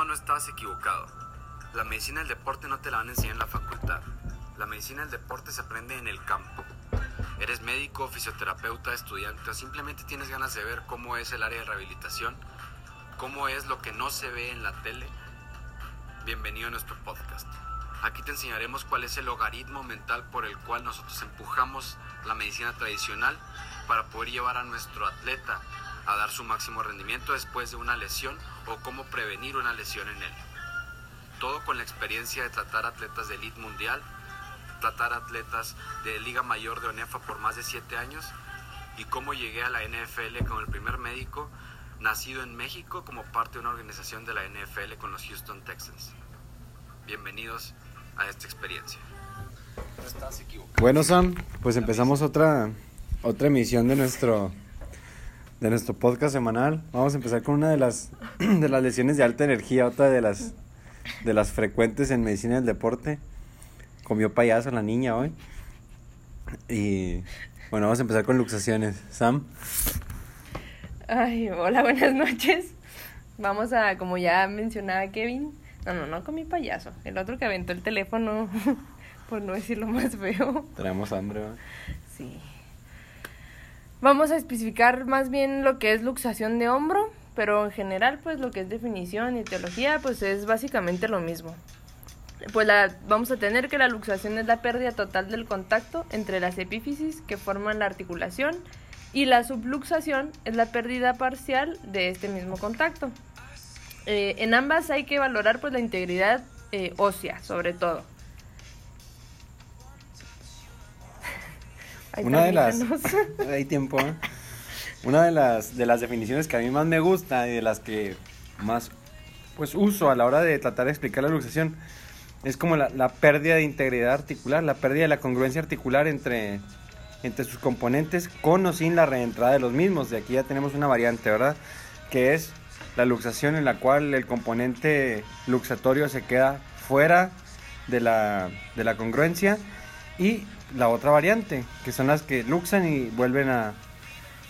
No, no estabas equivocado. La medicina del deporte no te la van a enseñar en la facultad. La medicina del deporte se aprende en el campo. Eres médico, fisioterapeuta, estudiante o simplemente tienes ganas de ver cómo es el área de rehabilitación, cómo es lo que no se ve en la tele. Bienvenido a nuestro podcast. Aquí te enseñaremos cuál es el logaritmo mental por el cual nosotros empujamos la medicina tradicional para poder llevar a nuestro atleta a dar su máximo rendimiento después de una lesión o cómo prevenir una lesión en él. Todo con la experiencia de tratar atletas de elite mundial, tratar atletas de Liga Mayor de ONEFA por más de 7 años y cómo llegué a la NFL como el primer médico nacido en México como parte de una organización de la NFL con los Houston Texans. Bienvenidos a esta experiencia. No estás equivocado. Bueno, Sam, pues empezamos otra, otra emisión de nuestro, de nuestro podcast semanal. Vamos a empezar con una de las, de las lesiones de alta energía, otra de las, de las frecuentes en medicina del deporte. Comió payaso la niña hoy. Y bueno, vamos a empezar con luxaciones. Sam. Ay, hola, buenas noches. Vamos a, como ya mencionaba Kevin, no, no, no con mi payaso, el otro que aventó el teléfono, por no decirlo más feo. Tenemos hambre. Sí. Vamos a especificar más bien lo que es luxación de hombro, pero en general, pues lo que es definición y teología, pues es básicamente lo mismo. Pues la, vamos a tener que la luxación es la pérdida total del contacto entre las epífisis que forman la articulación y la subluxación es la pérdida parcial de este mismo contacto. Eh, en ambas hay que valorar pues la integridad eh, ósea, sobre todo. Una de las hay tiempo. ¿eh? Una de las de las definiciones que a mí más me gusta y de las que más pues uso a la hora de tratar de explicar la luxación es como la, la pérdida de integridad articular, la pérdida de la congruencia articular entre entre sus componentes con o sin la reentrada de los mismos. De aquí ya tenemos una variante, ¿verdad? Que es la luxación en la cual el componente luxatorio se queda fuera de la, de la congruencia y la otra variante, que son las que luxan y vuelven a,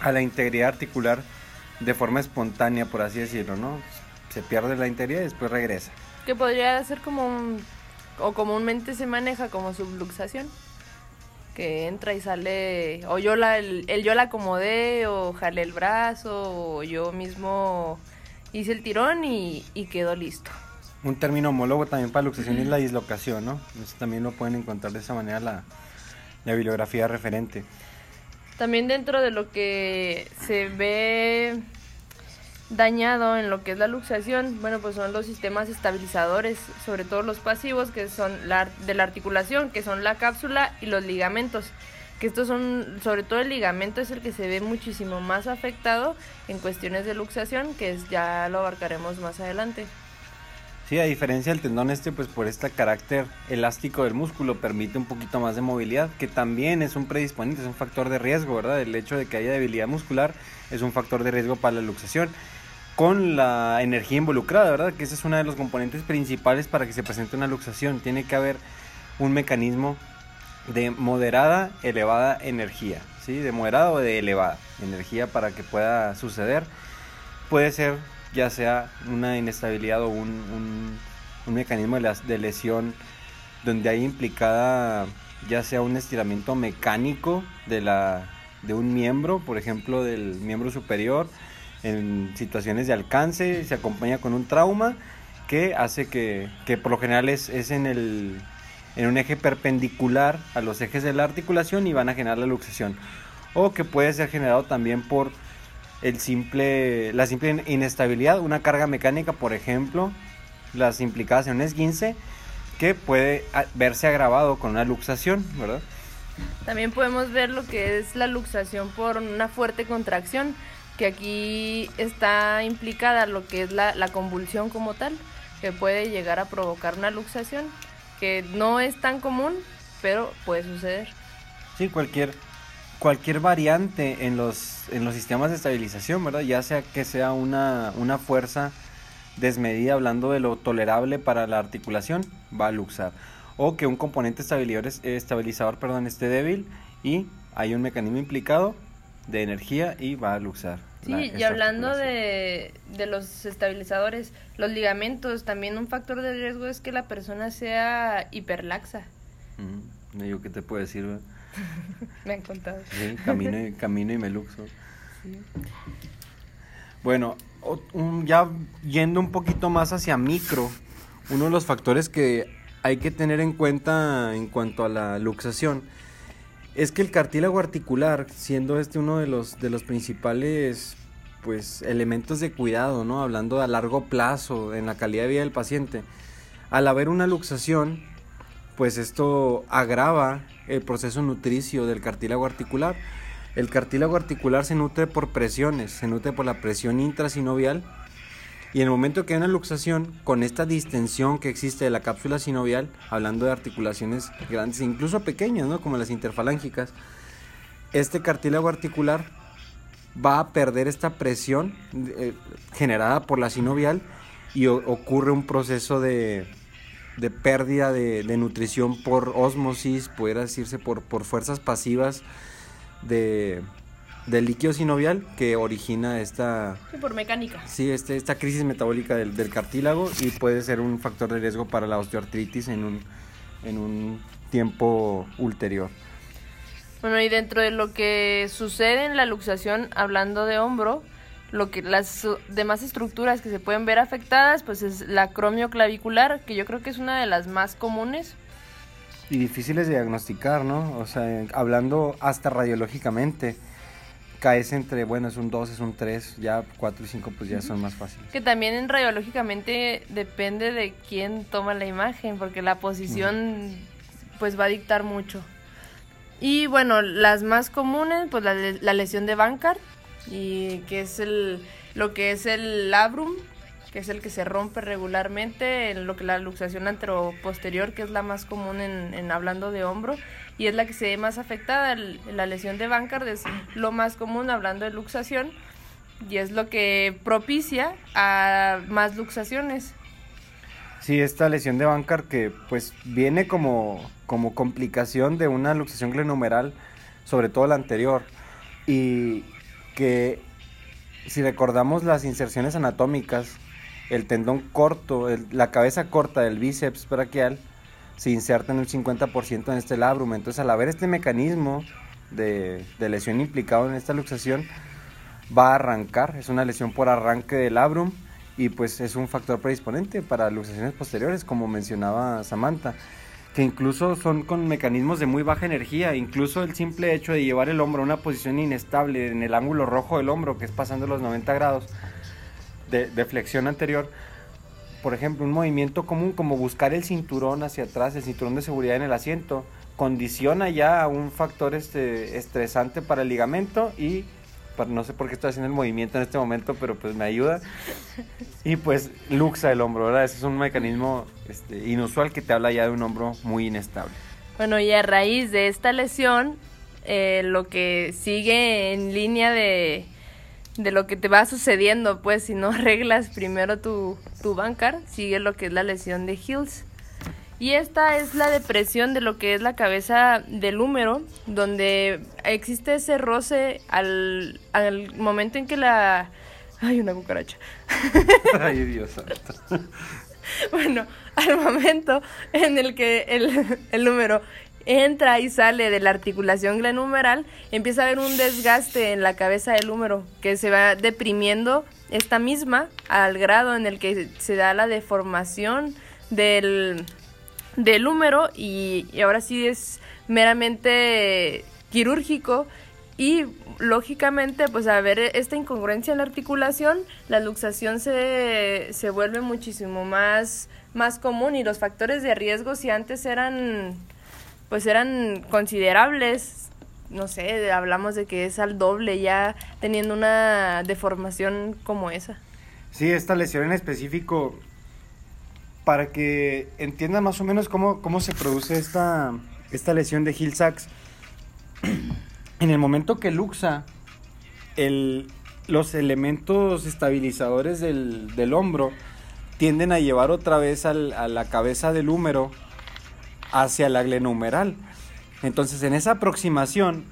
a la integridad articular de forma espontánea, por así decirlo, ¿no? Se pierde la integridad y después regresa. Que podría ser como un, o comúnmente se maneja como subluxación. Que entra y sale, o yo la, el, el yo la acomodé, o jalé el brazo, o yo mismo hice el tirón y, y quedó listo. Un término homólogo también para luxación es la dislocación, ¿no? Eso también lo pueden encontrar de esa manera la, la bibliografía referente. También dentro de lo que se ve dañado en lo que es la luxación, bueno, pues son los sistemas estabilizadores, sobre todo los pasivos, que son la, de la articulación, que son la cápsula y los ligamentos. Que estos son, sobre todo el ligamento es el que se ve muchísimo más afectado en cuestiones de luxación, que es, ya lo abarcaremos más adelante. Sí, a diferencia del tendón este, pues por este carácter elástico del músculo permite un poquito más de movilidad, que también es un predisponente, es un factor de riesgo, ¿verdad? El hecho de que haya debilidad muscular es un factor de riesgo para la luxación. Con la energía involucrada, ¿verdad? Que ese es uno de los componentes principales para que se presente una luxación. Tiene que haber un mecanismo de moderada, elevada energía, ¿sí? De moderada o de elevada energía para que pueda suceder. Puede ser ya sea una inestabilidad o un, un, mecanismo de lesión donde hay implicada ya sea un estiramiento mecánico de, la, de un miembro, por ejemplo del miembro superior, en situaciones de alcance, se acompaña con un trauma que hace que, que por lo general es, es en, el, en un eje perpendicular a los ejes de la articulación y van a generar la luxación. O que puede ser generado también por el simple, la simple inestabilidad, una carga mecánica, por ejemplo, las implicadas en un esguince, que puede a- verse agravado con una luxación, ¿verdad? También podemos ver lo que es la luxación por una fuerte contracción, que aquí está implicada lo que es la, la convulsión como tal, que puede llegar a provocar una luxación, que no es tan común, pero puede suceder. Sí, cualquier, cualquier variante en los, en los sistemas de estabilización, ¿verdad? Ya sea que sea una, una fuerza desmedida, hablando de lo tolerable para la articulación, va a luxar. O que un componente estabilizador, es- estabilizador perdón, esté débil y hay un mecanismo implicado de energía y va a luxar. Sí, la- y hablando de, de los estabilizadores, los ligamentos, también un factor de riesgo es que la persona sea hiperlaxa. Mm, digo qué te puedo decir, ¿verdad? Me han contado. Sí, camino, y- camino y me luxo. Bueno, ya yendo un poquito más hacia micro, uno de los factores que hay que tener en cuenta en cuanto a la luxación es que el cartílago articular, siendo este uno de los, de los principales pues, elementos de cuidado, ¿no? hablando a largo plazo en la calidad de vida del paciente, al haber una luxación, pues esto agrava el proceso nutricio del cartílago articular. El cartílago articular se nutre por presiones, se nutre por la presión intrasinovial y en el momento que hay una luxación, con esta distensión que existe de la cápsula sinovial, hablando de articulaciones grandes incluso pequeñas, ¿no? como las interfalángicas, este cartílago articular va a perder esta presión eh, generada por la sinovial y ocurre un proceso de, de pérdida de, de nutrición por osmosis, pudiera decirse por, por fuerzas pasivas de, del líquido sinovial que origina esta, Sí, por mecánica. sí, este, esta crisis metabólica del, del cartílago y puede ser un factor de riesgo para la osteoartritis en un, en un tiempo ulterior. Bueno, y dentro de lo que sucede en la luxación, hablando de hombro, lo que las demás estructuras que se pueden ver afectadas, pues es la cromioclavicular, que yo creo que es una de las más comunes. Y difíciles de diagnosticar, ¿no? O sea, hablando hasta radiológicamente, caes entre, bueno, es un 2, es un 3, ya 4 y 5 pues ya son más fáciles. Que también en radiológicamente depende de quién toma la imagen, porque la posición pues va a dictar mucho. Y bueno, las más comunes, pues la, la lesión de Bankart, y que es el, lo que es el labrum, que es el que se rompe regularmente, en lo que la luxación anteroposterior, que es la más común en, en hablando de hombro, y es la que se ve más afectada. El- la lesión de Bankart es lo más común hablando de luxación, y es lo que propicia a más luxaciones. Sí, esta lesión de Bankart que pues viene como, como complicación de una luxación glenumeral, sobre todo la anterior, y que si recordamos las inserciones anatómicas, el tendón corto, el- la cabeza corta del bíceps braquial se inserta en un 50% en este labrum. Entonces, al haber este mecanismo de, de lesión implicado en esta luxación, va a arrancar. Es una lesión por arranque del labrum y pues es un factor predisponente para luxaciones posteriores, como mencionaba Samantha, que incluso son con mecanismos de muy baja energía. Incluso el simple hecho de llevar el hombro a una posición inestable en el ángulo rojo del hombro, que es pasando los 90 grados de, flexión anterior, por ejemplo, un movimiento común como buscar el cinturón hacia atrás, el cinturón de seguridad en el asiento, condiciona ya a un factor este, estresante para el ligamento y no sé por qué estoy haciendo el movimiento en este momento, pero pues me ayuda. Y pues luxa el hombro, ¿verdad? Ese es un mecanismo este, inusual que te habla ya de un hombro muy inestable. Bueno, y a raíz de esta lesión, eh, lo que sigue en línea de, de lo que te va sucediendo, pues si no arreglas primero tu, tu bancar, sigue lo que es la lesión de Hills. Y esta es la depresión de lo que es la cabeza del húmero, donde existe ese roce al, al momento en que la... Ay, una cucaracha. Ay, Dios santo. Bueno, al momento en el que el, el número entra y sale de la articulación glenumeral, empieza a haber un desgaste en la cabeza del húmero que se va deprimiendo esta misma al grado en el que se da la deformación del, del húmero y, y ahora sí es meramente quirúrgico y lógicamente pues al ver esta incongruencia en la articulación la luxación se, se vuelve muchísimo más más común y los factores de riesgo si antes eran pues eran considerables no sé hablamos de que es al doble ya teniendo una deformación como esa. Sí, esta lesión en específico, para que entiendan más o menos cómo, cómo se produce esta, esta lesión de Hill Sachs. En el momento que luxa, el, los elementos estabilizadores del, del hombro tienden a llevar otra vez al- a la cabeza del húmero hacia la glenumeral. Entonces, en esa aproximación,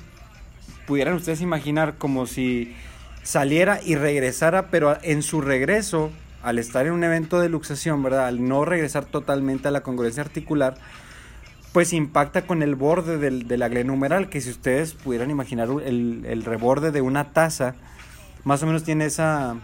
pudieran ustedes imaginar como si saliera y regresara, pero en su regreso, al estar en un evento de luxación, ¿verdad? Al no regresar totalmente a la congruencia articular, pues impacta con el borde del, de la glenumeral, que si ustedes pudieran imaginar el, el reborde de una taza, más o menos tiene esa,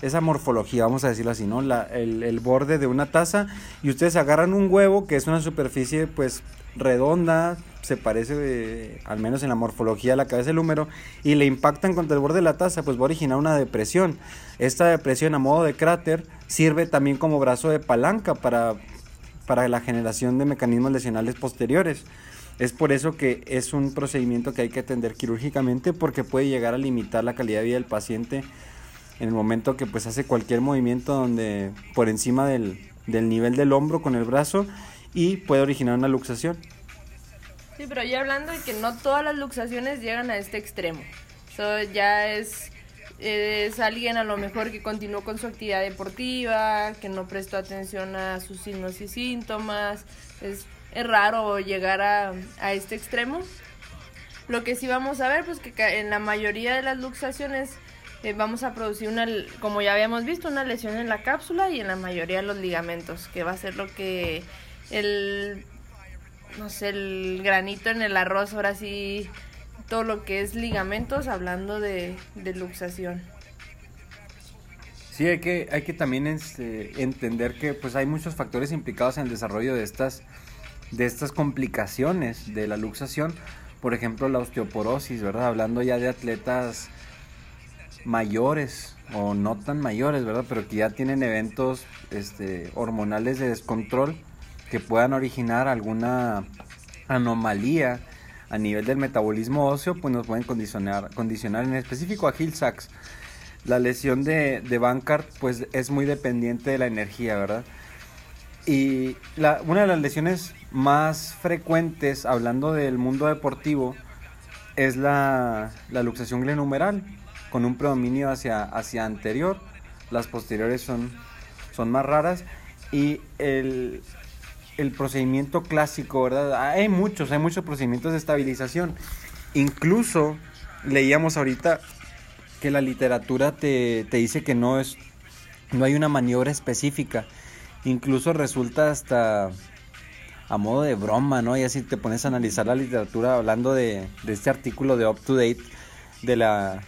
esa morfología, vamos a decirlo así, ¿no? La, el, el, borde de una taza y ustedes agarran un huevo que es una superficie pues redonda, se parece de, al menos en la morfología a la cabeza del húmero y le impactan contra el borde de la taza, pues va a originar una depresión. Esta depresión a modo de cráter sirve también como brazo de palanca para, para la generación de mecanismos lesionales posteriores. Es por eso que es un procedimiento que hay que atender quirúrgicamente porque puede llegar a limitar la calidad de vida del paciente en el momento que pues hace cualquier movimiento donde por encima del, del nivel del hombro con el brazo y puede originar una luxación. Sí, pero ya hablando de que no todas las luxaciones llegan a este extremo. Eso ya es, es alguien a lo mejor que continuó con su actividad deportiva, que no prestó atención a sus signos y síntomas. Es, es raro llegar a, a este extremo. Lo que sí vamos a ver, pues que en la mayoría de las luxaciones eh, vamos a producir una, como ya habíamos visto, una lesión en la cápsula y en la mayoría de los ligamentos, que va a ser lo que el no sé, el granito en el arroz, ahora sí, todo lo que es ligamentos, hablando de, de luxación. Sí, hay que, hay que también este, entender que pues hay muchos factores implicados en el desarrollo de estas, de estas complicaciones de la luxación. Por ejemplo, la osteoporosis, ¿verdad? Hablando ya de atletas mayores o no tan mayores, ¿verdad? Pero que ya tienen eventos este, hormonales de descontrol que puedan originar alguna anomalía a nivel del metabolismo óseo, pues nos pueden condicionar, condicionar en específico a Hill Sachs. La lesión de, de Bankart pues es muy dependiente de la energía, ¿verdad? Y una de las lesiones más frecuentes, hablando del mundo deportivo, es la, la luxación glenumeral, con un predominio hacia, hacia anterior. Las posteriores son, son más raras. Y el, el procedimiento clásico, ¿verdad? Hay muchos, hay muchos procedimientos de estabilización. Incluso leíamos ahorita que la literatura te, te dice que no es, no hay una maniobra específica. Incluso resulta hasta a modo de broma, ¿no? Y así te pones a analizar la literatura hablando de, de este artículo de Up to Date de la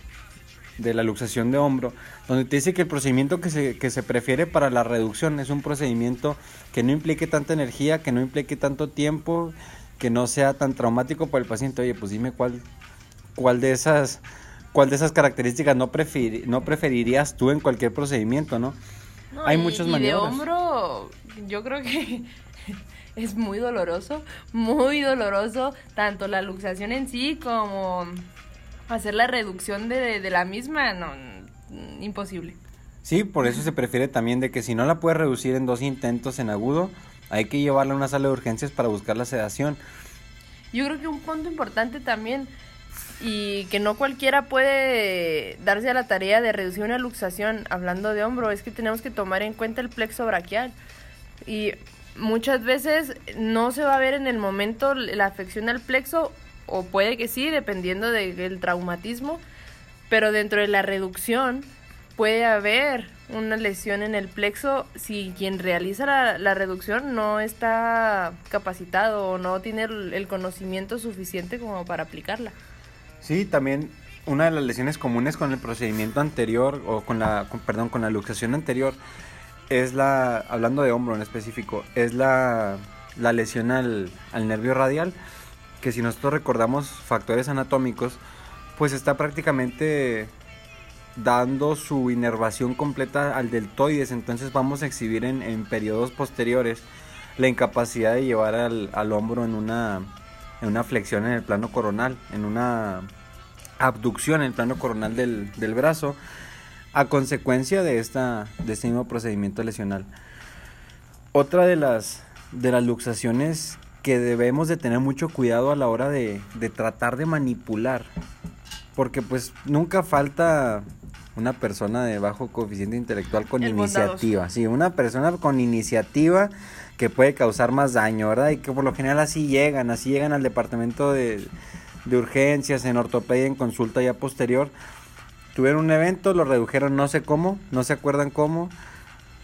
de la luxación de hombro, donde te dice que el procedimiento que se, que se prefiere para la reducción es un procedimiento que no implique tanta energía, que no implique tanto tiempo, que no sea tan traumático para el paciente. Oye, pues dime cuál, cuál de esas cuál de esas características no, preferir, no preferirías tú en cualquier procedimiento, ¿no? no Hay y, muchos y de hombro, yo creo que es muy doloroso, muy doloroso, tanto la luxación en sí como hacer la reducción de, de la misma, no, imposible. Sí, por eso se prefiere también de que si no la puedes reducir en dos intentos en agudo, hay que llevarla a una sala de urgencias para buscar la sedación. Yo creo que un punto importante también y que no cualquiera puede darse a la tarea de reducir una luxación hablando de hombro es que tenemos que tomar en cuenta el plexo braquial y muchas veces no se va a ver en el momento la afección al plexo o puede que sí, dependiendo del traumatismo, pero dentro de la reducción puede haber una lesión en el plexo si quien realiza la, la reducción no está capacitado o no tiene el, conocimiento suficiente como para aplicarla. Sí, también una de las lesiones comunes con el procedimiento anterior o con la, perdón, con la luxación anterior es la, hablando de hombro en específico, es la, la lesión al, al nervio radial que si nosotros recordamos factores anatómicos, pues está prácticamente dando su inervación completa al deltoides, entonces vamos a exhibir en, en periodos posteriores la incapacidad de llevar al, al hombro en una, en una flexión en el plano coronal, en una abducción en el plano coronal del, del brazo, a consecuencia de, esta, de este mismo procedimiento lesional. Otra de las, de las luxaciones que debemos de tener mucho cuidado a la hora de, de tratar de manipular. Porque pues nunca falta una persona de bajo coeficiente intelectual con El iniciativa. bondadoso. Sí, una persona con iniciativa que puede causar más daño, ¿verdad? Y que por lo general así llegan, así llegan al departamento de, de urgencias, en ortopedia, en consulta ya posterior. tuvieron un evento, lo redujeron no sé cómo, no se acuerdan cómo.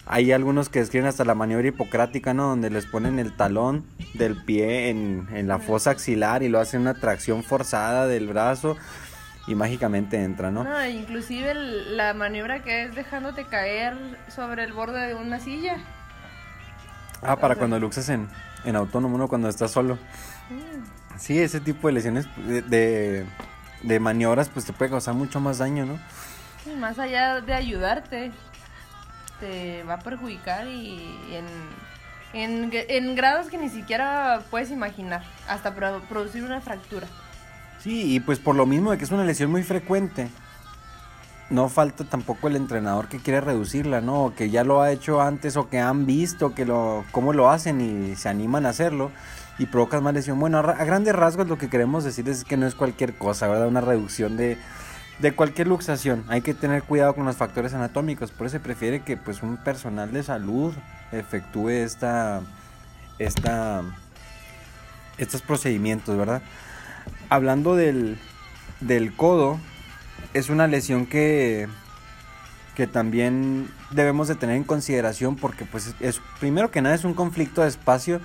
Hay algunos que describen hasta la maniobra hipocrática, ¿no? Donde les ponen el talón del pie en, en la fosa axilar y lo hacen una tracción forzada del brazo y mágicamente entra, ¿no? No, inclusive el- la maniobra que es dejándote caer sobre el borde de una silla. Ah, para O sea- cuando luxas en, en autónomo, ¿no? Cuando estás solo. Sí, ese tipo de lesiones de, de, de maniobras pues te puede causar mucho más daño, ¿no? Sí, más allá de ayudarte, te va a perjudicar y en, en, en grados que ni siquiera puedes imaginar, hasta pro- producir una fractura. Sí, y pues por lo mismo de que es una lesión muy frecuente, no falta tampoco el entrenador que quiere reducirla, ¿no? O que ya lo ha hecho antes o que han visto que lo, cómo lo hacen y se animan a hacerlo y provocan más lesión. Bueno, a, ra- a grandes rasgos lo que queremos decir es que no es cualquier cosa, ¿verdad? Una reducción de, de cualquier luxación. Hay que tener cuidado con los factores anatómicos, por eso se prefiere que pues un personal de salud efectúe esta, esta, estos procedimientos, ¿verdad? Hablando del, del codo, es una lesión que, que también debemos de tener en consideración porque pues es primero que nada es un conflicto de espacio.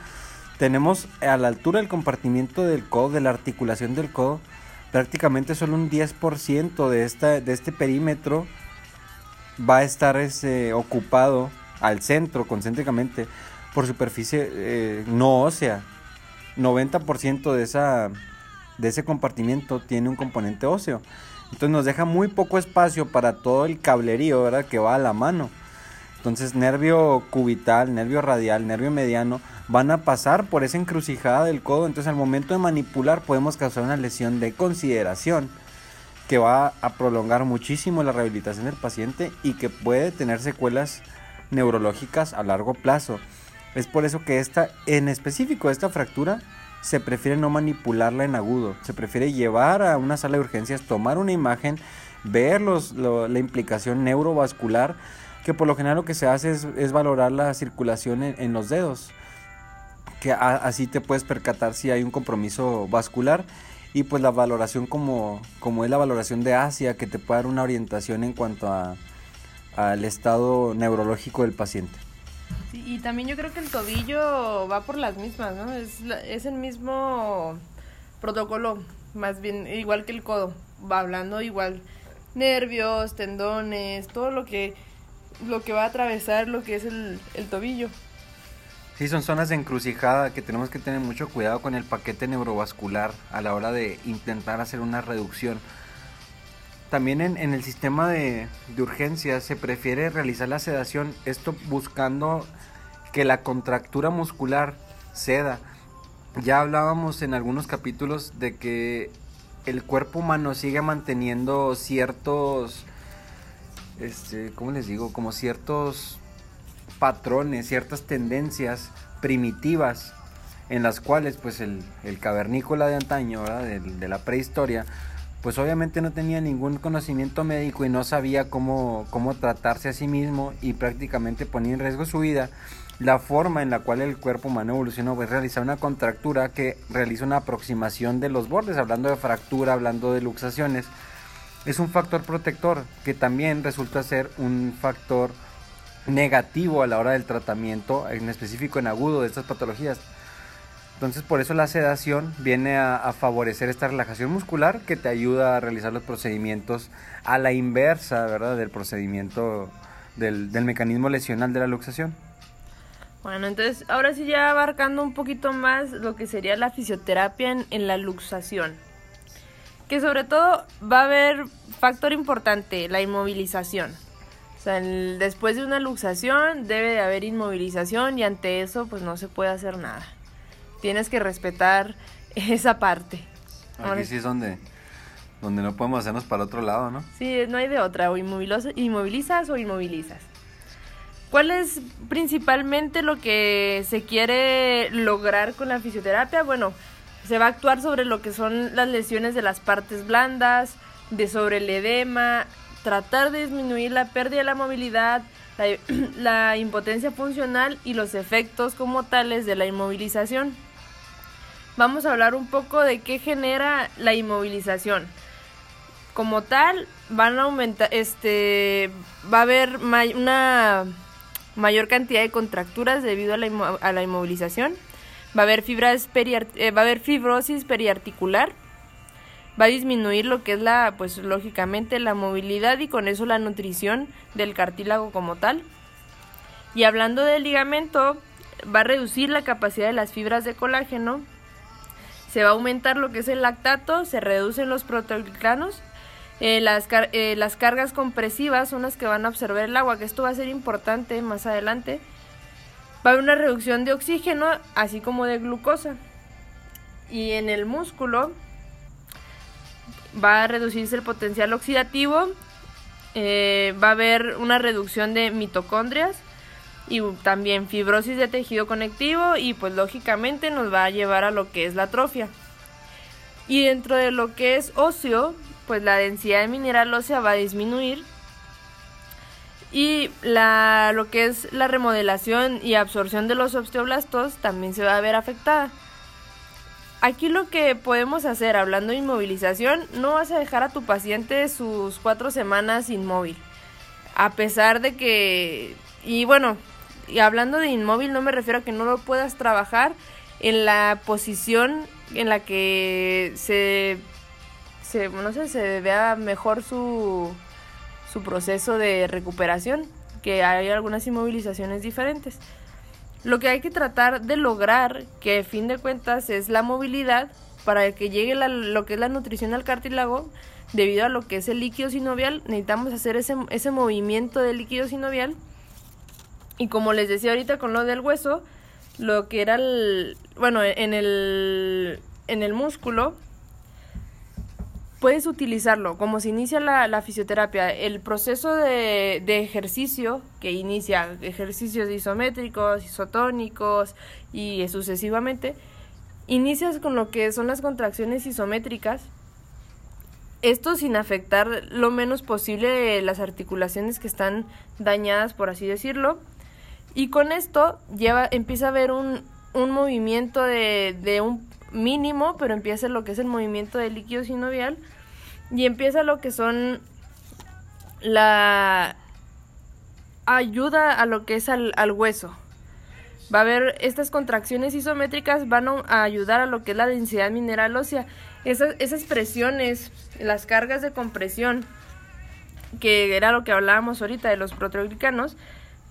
Tenemos a la altura del compartimiento del codo, de la articulación del codo, prácticamente solo un 10% de, esta, de este perímetro va a estar ocupado al centro, concéntricamente, por superficie eh, no ósea. 90% de, esa, de ese compartimiento tiene un componente óseo. Entonces nos deja muy poco espacio para todo el cablerío, ¿verdad? Que va a la mano. Entonces nervio cubital, nervio radial, nervio mediano van a pasar por esa encrucijada del codo. Entonces al momento de manipular podemos causar una lesión de consideración que va a prolongar muchísimo la rehabilitación del paciente y que puede tener secuelas neurológicas a largo plazo. Es por eso que esta, en específico esta fractura, se prefiere no manipularla en agudo. Se prefiere llevar a una sala de urgencias, tomar una imagen, ver los, lo- la implicación neurovascular, que por lo general lo que se hace es, es valorar la circulación en, en los dedos, que a- así te puedes percatar si hay un compromiso vascular y pues la valoración como, como es la valoración de Asia, que te puede dar una orientación en cuanto a, al estado neurológico del paciente. Sí, y también yo creo que el tobillo va por las mismas, ¿no? Es, es el mismo protocolo, más bien igual que el codo, va hablando igual nervios, tendones, todo lo que lo que va a atravesar lo que es el, el tobillo. Sí, son zonas de encrucijada que tenemos que tener mucho cuidado con el paquete neurovascular a la hora de intentar hacer una reducción. También en, en el sistema de, de urgencias se prefiere realizar la sedación, esto buscando que la contractura muscular ceda. Ya hablábamos en algunos capítulos de que el cuerpo humano sigue manteniendo ciertos, este, ¿cómo les digo? Como ciertos patrones, ciertas tendencias primitivas en las cuales pues el, el cavernícola de antaño. De, de la prehistoria, pues obviamente no tenía ningún conocimiento médico y no sabía cómo, cómo tratarse a sí mismo y prácticamente ponía en riesgo su vida. La forma en la cual el cuerpo humano evolucionó es realizar una contractura que realiza una aproximación de los bordes, hablando de fractura, hablando de luxaciones. Es un factor protector que también resulta ser un factor negativo a la hora del tratamiento, en específico en agudo de estas patologías. Entonces por eso la sedación viene a, favorecer esta relajación muscular que te ayuda a realizar los procedimientos a la inversa, ¿verdad? Del procedimiento del, del mecanismo lesional de la luxación. Bueno, entonces ahora sí ya abarcando un poquito más lo que sería la fisioterapia en, en la luxación. Que sobre todo va a haber factor importante, la inmovilización. O sea, el, después de una luxación debe de haber inmovilización y ante eso pues no se puede hacer nada. Tienes que respetar esa parte. Aquí Ahora, sí es donde, donde no podemos hacernos para otro lado, ¿no? Sí, no hay de otra, o inmovilizas o inmovilizas. ¿Cuál es principalmente lo que se quiere lograr con la fisioterapia? Bueno, se va a actuar sobre lo que son las lesiones de las partes blandas, de sobre el edema, tratar de disminuir la pérdida de la movilidad, la, impotencia funcional y los efectos como tales de la inmovilización. Vamos a hablar un poco de qué genera la inmovilización. como tal van a aumentar, este, va a haber una mayor cantidad de contracturas debido a la inmovilización, va a haber eh, va a haber fibrosis periarticular, va a disminuir lo que es la, pues lógicamente la movilidad y con eso la nutrición del cartílago como tal. Y hablando del ligamento, va a reducir la capacidad de las fibras de colágeno, se va a aumentar lo que es el lactato, se reducen los proteoglicanos, eh, las, eh, las cargas compresivas son las que van a absorber el agua, que esto va a ser importante más adelante. Va a haber una reducción de oxígeno, así como de glucosa. Y en el músculo va a reducirse el potencial oxidativo, eh, va a haber una reducción de mitocondrias y también fibrosis de tejido conectivo y pues lógicamente nos va a llevar a lo que es la atrofia. Y dentro de lo que es óseo, pues la densidad de mineral ósea va a disminuir y la, lo que es la remodelación y absorción de los osteoblastos también se va a ver afectada. Aquí lo que podemos hacer, hablando de inmovilización, no vas a dejar a tu paciente sus cuatro semanas inmóvil. A pesar de que, y bueno, y hablando de inmóvil no me refiero a que no lo puedas trabajar en la posición en la que se, se no sé, se vea mejor su, su proceso de recuperación, que hay algunas inmovilizaciones diferentes. Lo que hay que tratar de lograr, que a fin de cuentas es la movilidad, para que llegue lo que es la nutrición al cartílago, debido a lo que es el líquido sinovial, necesitamos hacer ese, ese movimiento del líquido sinovial. Y como les decía ahorita con lo del hueso, lo que era el, bueno, en el, en el músculo, puedes utilizarlo como se inicia la, fisioterapia. El proceso de, ejercicio que inicia ejercicios isométricos, isotónicos y sucesivamente, inicias con lo que son las contracciones isométricas. Esto sin afectar lo menos posible las articulaciones que están dañadas, por así decirlo. Y con esto lleva, empieza a haber un, un movimiento de, de un mínimo, pero empieza lo que es el movimiento del líquido sinovial y empieza lo que son la ayuda a lo que es al, hueso. Va a haber estas contracciones isométricas van a ayudar a lo que es la densidad mineral ósea. Esas, esas presiones, las cargas de compresión, que era lo que hablábamos ahorita de los proteoglicanos,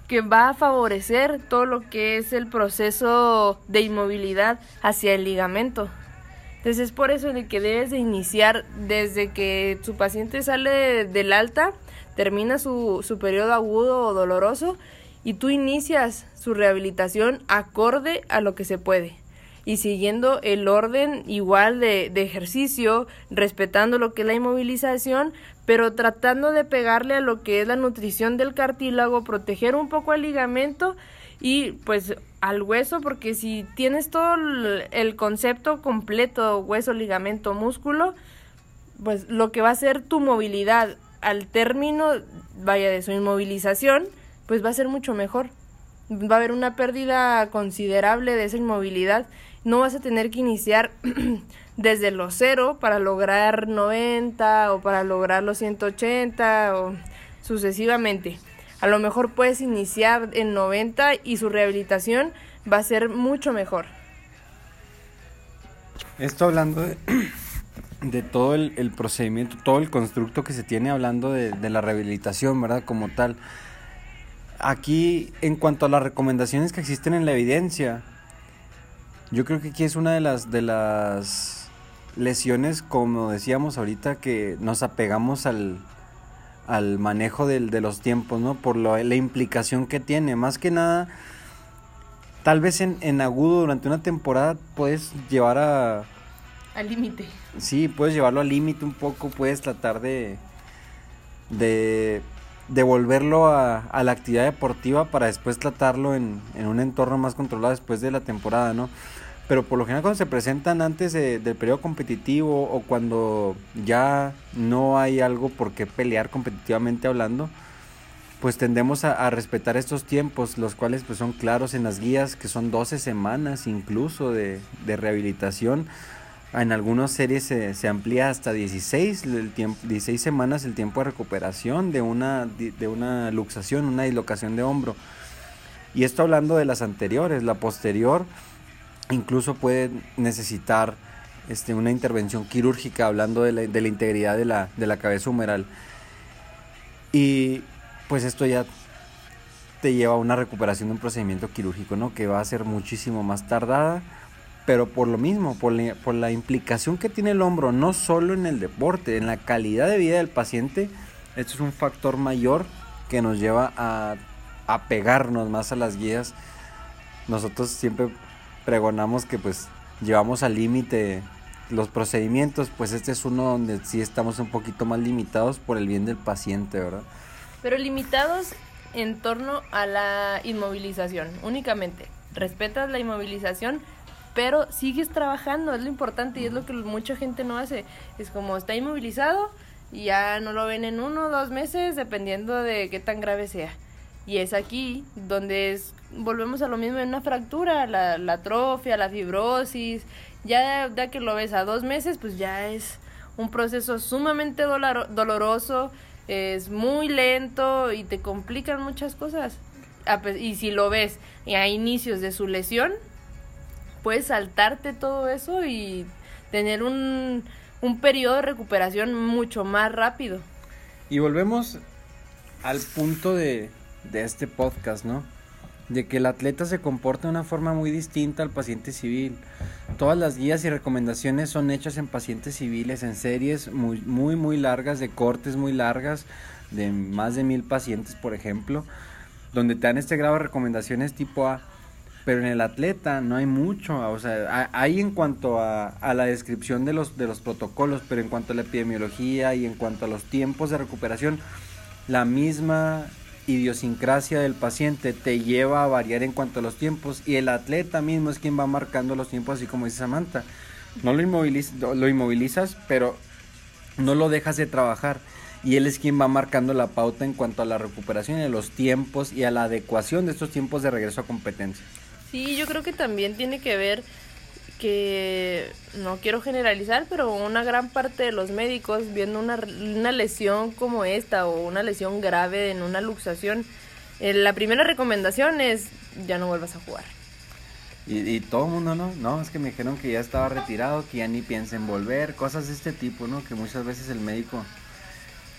que va a favorecer todo lo que es el proceso de inmovilidad hacia el ligamento. Entonces es por eso de que debes de iniciar desde que su paciente sale del alta, termina su, su periodo agudo o doloroso y tú inicias su rehabilitación acorde a lo que se puede y siguiendo el orden igual de, de, ejercicio, respetando lo que es la inmovilización, pero tratando de pegarle a lo que es la nutrición del cartílago, proteger un poco el ligamento y pues al hueso, porque si tienes todo el concepto completo, hueso, ligamento, músculo, pues lo que va a ser tu movilidad al término, vaya, de su inmovilización, pues va a ser mucho mejor. Va a haber una pérdida considerable de esa inmovilidad no vas a tener que iniciar desde los cero para lograr 90 o para lograr los 180 o sucesivamente. A lo mejor puedes iniciar en 90 y su rehabilitación va a ser mucho mejor. Esto hablando de, todo el, procedimiento, todo el constructo que se tiene hablando de, de la rehabilitación, ¿verdad? Como tal. Aquí, en cuanto a las recomendaciones que existen en la evidencia, yo creo que aquí es una de las, de las lesiones, como decíamos ahorita, que nos apegamos al, al manejo del, de los tiempos, ¿no? Por lo, la implicación que tiene. Más que nada, tal vez en, en agudo durante una temporada puedes llevar a... Al límite. Sí, puedes llevarlo al límite un poco, puedes tratar de... de devolverlo a, a, la actividad deportiva para después tratarlo en, en, un entorno más controlado después de la temporada, ¿no? Pero por lo general cuando se presentan antes del periodo competitivo o cuando ya no hay algo por qué pelear competitivamente hablando, pues tendemos a, respetar estos tiempos, los cuales pues son claros en las guías, que son 12 semanas incluso de, de rehabilitación En algunas series se, se amplía hasta 16, el tiempo, 16 semanas el tiempo de recuperación de una, de una luxación, una dislocación de hombro. Y esto hablando de las anteriores, la posterior incluso puede necesitar este, una intervención quirúrgica, hablando de la, integridad de la, de la cabeza humeral. Y pues esto ya te lleva a una recuperación de un procedimiento quirúrgico, ¿no? Que va a ser muchísimo más tardada, pero por lo mismo, por la, implicación que tiene el hombro, no solo en el deporte, en la calidad de vida del paciente, esto es un factor mayor que nos lleva a, a pegarnos más a las guías. Nosotros siempre pregonamos que pues llevamos al límite los procedimientos, pues este es uno donde sí estamos un poquito más limitados por el bien del paciente, ¿verdad? Pero limitados en torno a la inmovilización, únicamente. Respetas la inmovilización, pero sigues trabajando, es lo importante y es lo que mucha gente no hace. Es como está inmovilizado y ya no lo ven en uno o dos meses, dependiendo de qué tan grave sea. Y es aquí donde es, volvemos a lo mismo en una fractura, la, la atrofia, la fibrosis. Ya de, que lo ves a dos meses, pues ya es un proceso sumamente doloroso, es muy lento y te complican muchas cosas. Y si lo ves a inicios de su lesión, puedes saltarte todo eso y tener un, un periodo de recuperación mucho más rápido. Y volvemos al punto de, de este podcast, ¿no? De que el atleta se comporta de una forma muy distinta al paciente civil. Todas las guías y recomendaciones son hechas en pacientes civiles, en series muy, muy, muy largas, de cortes muy largas, de más de mil pacientes, por ejemplo, donde te dan este grado de recomendaciones tipo A. Pero en el atleta no hay mucho, o sea, hay en cuanto a, a la descripción de los, de los protocolos, pero en cuanto a la epidemiología y en cuanto a los tiempos de recuperación, la misma idiosincrasia del paciente te lleva a variar en cuanto a los tiempos y el atleta mismo es quien va marcando los tiempos así como dice Samantha. No lo, lo inmovilizas, pero no lo dejas de trabajar y él es quien va marcando la pauta en cuanto a la recuperación y los tiempos y a la adecuación de estos tiempos de regreso a competencia. Sí, yo creo que también tiene que ver que no quiero generalizar, pero una gran parte de los médicos viendo una, una lesión como esta o una lesión grave en una luxación, eh, la primera recomendación es ya no vuelvas a jugar. Y, y, todo el mundo, ¿no? No, es que me dijeron que ya estaba retirado, que ya ni piensa en volver, cosas de este tipo, ¿no? Que muchas veces el médico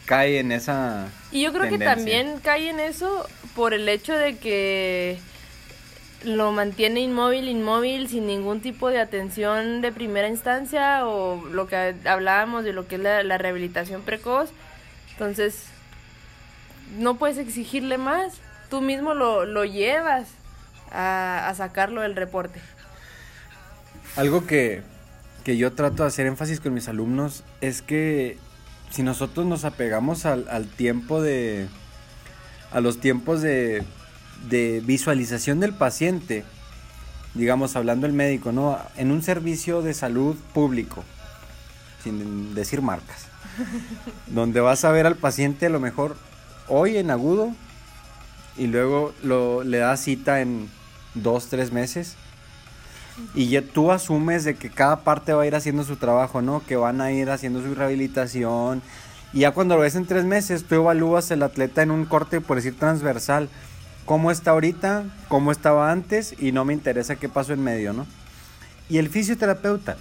cae en esa... Y yo creo que también cae en eso por el hecho de que lo mantiene inmóvil, inmóvil, sin ningún tipo de atención de primera instancia o lo que hablábamos de lo que es la, rehabilitación precoz. Entonces, no puedes exigirle más, tú mismo lo, lo llevas a, a, sacarlo del reporte. Algo que, que yo trato de hacer énfasis con mis alumnos es que si nosotros nos apegamos al, al tiempo de... a los tiempos de de visualización del paciente, digamos, hablando el médico, ¿no? En un servicio de salud público, sin decir marcas, donde vas a ver al paciente a lo mejor hoy en agudo y luego lo, le das cita en dos, tres meses. Y ya tú asumes de que cada parte va a ir haciendo su trabajo, ¿no? Que van a ir haciendo su rehabilitación. Y ya cuando lo ves en tres meses, tú evalúas el atleta en un corte, por decir, transversal cómo está ahorita, cómo estaba antes y no me interesa qué pasó en medio, ¿no? Y el fisioterapeuta,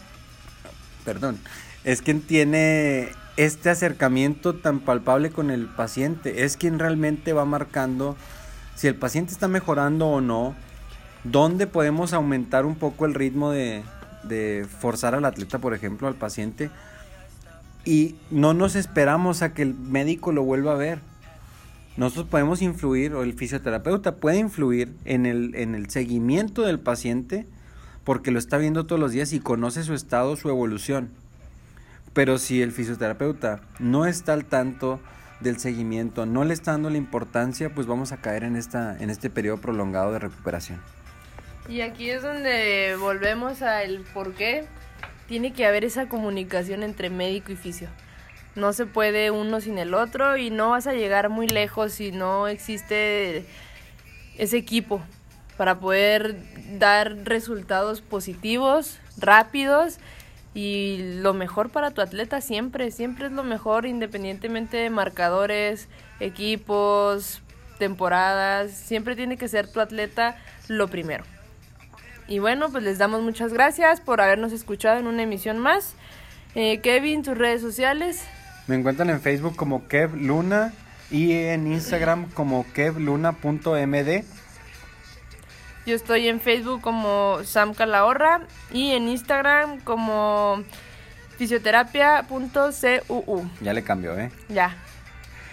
perdón, es quien tiene este acercamiento tan palpable con el paciente, es quien realmente va marcando si el paciente está mejorando o no, dónde podemos aumentar un poco el ritmo de, de forzar al atleta, por ejemplo, al paciente, y no nos esperamos a que el médico lo vuelva a ver nosotros podemos influir, o el fisioterapeuta puede influir en el, en el seguimiento del paciente porque lo está viendo todos los días y conoce su estado, su evolución. Pero si el fisioterapeuta no está al tanto del seguimiento, no le está dando la importancia, pues vamos a caer en, esta, en este periodo prolongado de recuperación. Y aquí es donde volvemos al por qué tiene que haber esa comunicación entre médico y fisio no se puede uno sin el otro y no vas a llegar muy lejos si no existe ese equipo para poder dar resultados positivos, rápidos y lo mejor para tu atleta siempre, siempre es lo mejor independientemente de marcadores, equipos, temporadas, siempre tiene que ser tu atleta lo primero. Y bueno, pues les damos muchas gracias por habernos escuchado en una emisión más. Eh, Kevin, tus redes sociales. Me encuentran en Facebook como Kev Luna y en Instagram como kevluna.md. Yo estoy en Facebook como Sam Calahorra y en Instagram como fisioterapia.cuu. Ya le cambió, ¿eh? Ya,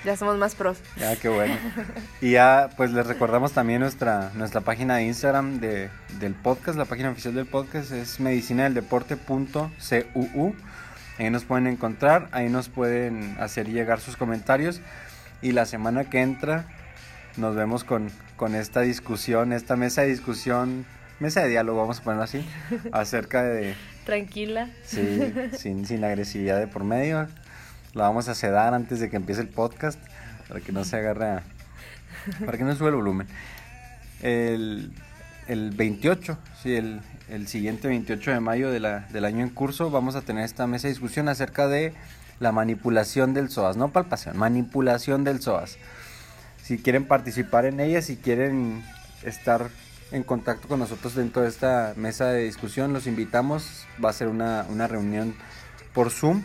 ya somos más pros. Ya, qué bueno. Y ya, pues les recordamos también nuestra, nuestra página de Instagram de, del podcast, la página oficial del podcast es medicinadeldeporte.cuu. Ahí nos pueden encontrar, ahí nos pueden hacer llegar sus comentarios. Y la semana que entra nos vemos con, con esta discusión, esta mesa de discusión, mesa de diálogo, vamos a ponerlo así, acerca de... Tranquila. Sí, sin, sin agresividad de por medio. La vamos a sedar antes de que empiece el podcast, para que no se agarre a... para que no sube el volumen. El, el 28, sí, el, el siguiente 28 de mayo de la, del año en curso, vamos a tener esta mesa de discusión acerca de la manipulación del psoas, no palpación, manipulación del psoas. Si quieren participar en ella, si quieren estar en contacto con nosotros dentro de esta mesa de discusión, los invitamos. Va a ser una, una reunión por Zoom.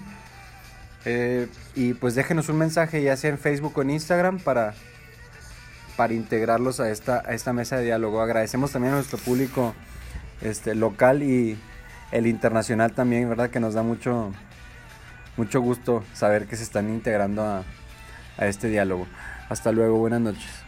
Eh, y pues déjenos un mensaje ya sea en Facebook o en Instagram para, para integrarlos a esta, a esta mesa de diálogo. Agradecemos también a nuestro público este, local y el internacional también, ¿verdad? Que nos da mucho, mucho gusto saber que se están integrando a, a este diálogo. Hasta luego, buenas noches.